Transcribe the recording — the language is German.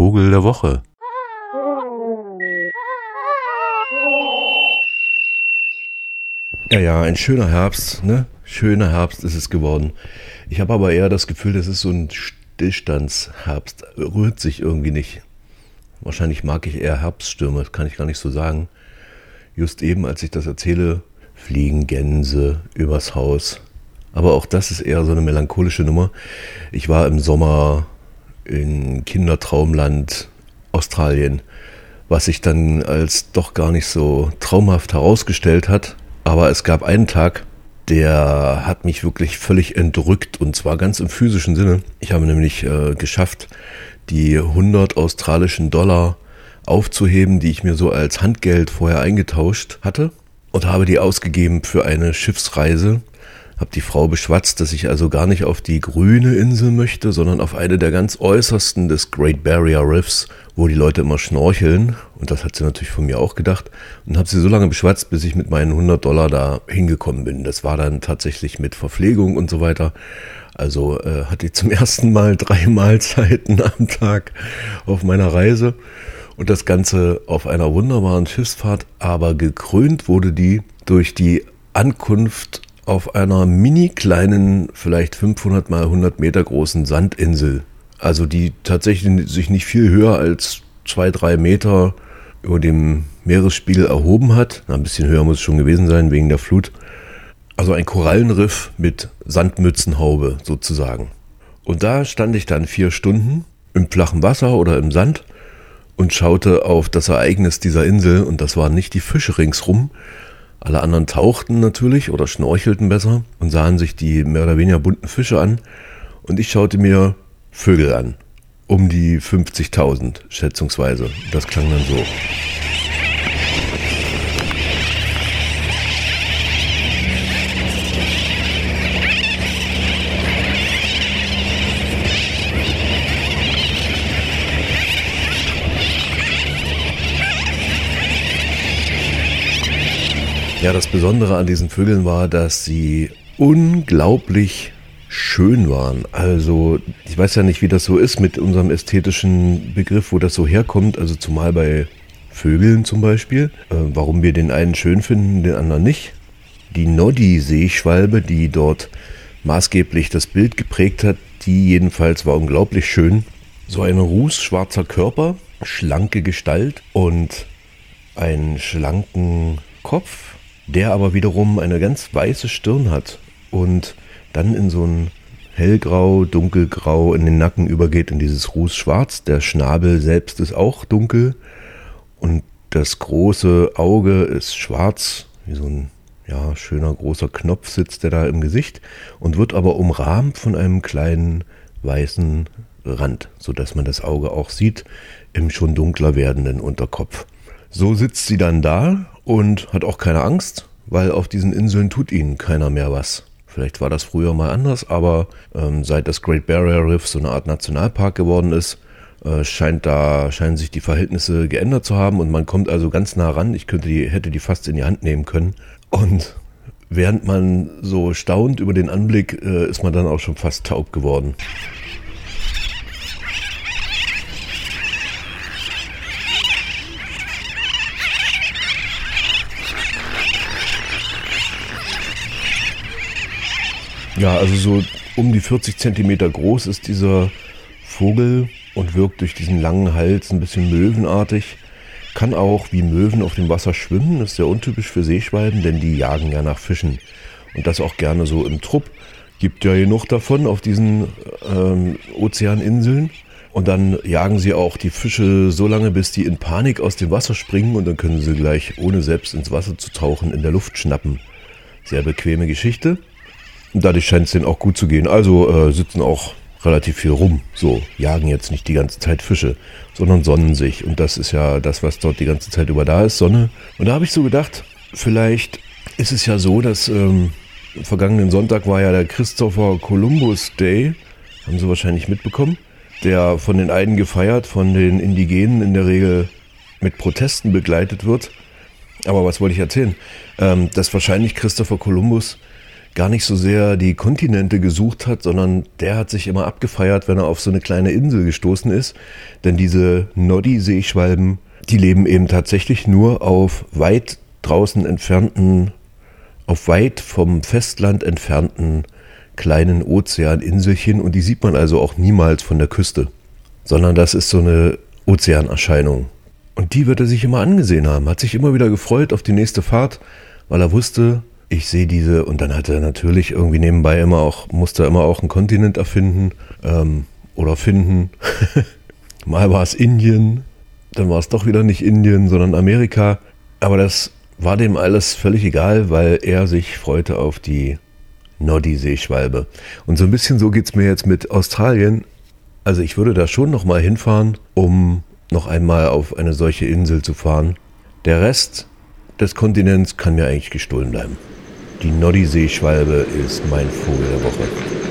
Vogel der Woche. Ja, ja, ein schöner Herbst, ne? Schöner Herbst ist es geworden. Ich habe aber eher das Gefühl, das ist so ein Stillstandsherbst. Rührt sich irgendwie nicht. Wahrscheinlich mag ich eher Herbststürme, kann ich gar nicht so sagen. Just eben, als ich das erzähle, fliegen Gänse übers Haus. Aber auch das ist eher so eine melancholische Nummer. Ich war im Sommer in Kindertraumland Australien, was sich dann als doch gar nicht so traumhaft herausgestellt hat. Aber es gab einen Tag, der hat mich wirklich völlig entrückt und zwar ganz im physischen Sinne. Ich habe nämlich äh, geschafft, die 100 australischen Dollar aufzuheben, die ich mir so als Handgeld vorher eingetauscht hatte und habe die ausgegeben für eine Schiffsreise. Habe die Frau beschwatzt, dass ich also gar nicht auf die grüne Insel möchte, sondern auf eine der ganz äußersten des Great Barrier Riffs, wo die Leute immer schnorcheln. Und das hat sie natürlich von mir auch gedacht. Und habe sie so lange beschwatzt, bis ich mit meinen 100 Dollar da hingekommen bin. Das war dann tatsächlich mit Verpflegung und so weiter. Also äh, hatte ich zum ersten Mal drei Mahlzeiten am Tag auf meiner Reise. Und das Ganze auf einer wunderbaren Schiffsfahrt, aber gekrönt wurde die durch die Ankunft auf einer mini kleinen, vielleicht 500 mal 100 Meter großen Sandinsel. Also die tatsächlich sich nicht viel höher als zwei, drei Meter über dem Meeresspiegel erhoben hat. ein bisschen höher muss es schon gewesen sein wegen der Flut. Also ein Korallenriff mit Sandmützenhaube sozusagen. Und da stand ich dann vier Stunden im flachen Wasser oder im Sand und schaute auf das Ereignis dieser Insel und das waren nicht die Fische ringsrum. Alle anderen tauchten natürlich oder schnorchelten besser und sahen sich die mehr oder weniger bunten Fische an und ich schaute mir Vögel an. Um die 50.000 schätzungsweise. Das klang dann so. Ja, das Besondere an diesen Vögeln war, dass sie unglaublich schön waren. Also ich weiß ja nicht, wie das so ist mit unserem ästhetischen Begriff, wo das so herkommt. Also zumal bei Vögeln zum Beispiel. Äh, warum wir den einen schön finden, den anderen nicht. Die Noddi-Seeschwalbe, die dort maßgeblich das Bild geprägt hat, die jedenfalls war unglaublich schön. So ein rußschwarzer Körper, schlanke Gestalt und einen schlanken Kopf, der aber wiederum eine ganz weiße Stirn hat und dann in so ein hellgrau, dunkelgrau in den Nacken übergeht in dieses Rußschwarz. Der Schnabel selbst ist auch dunkel und das große Auge ist schwarz, wie so ein ja, schöner großer Knopf sitzt der da im Gesicht und wird aber umrahmt von einem kleinen weißen Rand, sodass man das Auge auch sieht im schon dunkler werdenden Unterkopf. So sitzt sie dann da und hat auch keine Angst, weil auf diesen Inseln tut ihnen keiner mehr was. Vielleicht war das früher mal anders, aber ähm, seit das Great Barrier Reef so eine Art Nationalpark geworden ist, äh, scheint da, scheinen sich die Verhältnisse geändert zu haben und man kommt also ganz nah ran. Ich könnte die, hätte die fast in die Hand nehmen können. Und während man so staunt über den Anblick, äh, ist man dann auch schon fast taub geworden. Ja, also so um die 40 Zentimeter groß ist dieser Vogel und wirkt durch diesen langen Hals ein bisschen möwenartig. Kann auch wie Möwen auf dem Wasser schwimmen, ist sehr untypisch für Seeschwalben, denn die jagen ja nach Fischen. Und das auch gerne so im Trupp. Gibt ja genug davon auf diesen ähm, Ozeaninseln. Und dann jagen sie auch die Fische so lange, bis die in Panik aus dem Wasser springen und dann können sie gleich, ohne selbst ins Wasser zu tauchen, in der Luft schnappen. Sehr bequeme Geschichte. Dadurch scheint es denen auch gut zu gehen. Also äh, sitzen auch relativ viel rum. So, jagen jetzt nicht die ganze Zeit Fische, sondern sonnen sich. Und das ist ja das, was dort die ganze Zeit über da ist, Sonne. Und da habe ich so gedacht, vielleicht ist es ja so, dass ähm, vergangenen Sonntag war ja der Christopher Columbus Day. Haben Sie wahrscheinlich mitbekommen. Der von den einen gefeiert, von den Indigenen in der Regel mit Protesten begleitet wird. Aber was wollte ich erzählen? Ähm, dass wahrscheinlich Christopher Columbus gar nicht so sehr die Kontinente gesucht hat, sondern der hat sich immer abgefeiert, wenn er auf so eine kleine Insel gestoßen ist. Denn diese Noddy-Seeschwalben, die leben eben tatsächlich nur auf weit draußen entfernten, auf weit vom Festland entfernten kleinen Ozeaninselchen und die sieht man also auch niemals von der Küste, sondern das ist so eine Ozeanerscheinung. Und die wird er sich immer angesehen haben, hat sich immer wieder gefreut auf die nächste Fahrt, weil er wusste, ich sehe diese und dann hat er natürlich irgendwie nebenbei immer auch, musste er immer auch einen Kontinent erfinden ähm, oder finden. Mal war es Indien, dann war es doch wieder nicht Indien, sondern Amerika. Aber das war dem alles völlig egal, weil er sich freute auf die Noddy-Seeschwalbe. Und so ein bisschen so geht es mir jetzt mit Australien. Also ich würde da schon nochmal hinfahren, um noch einmal auf eine solche Insel zu fahren. Der Rest des Kontinents kann mir eigentlich gestohlen bleiben. Die Noddy-Seeschwalbe ist mein Vogel der Woche.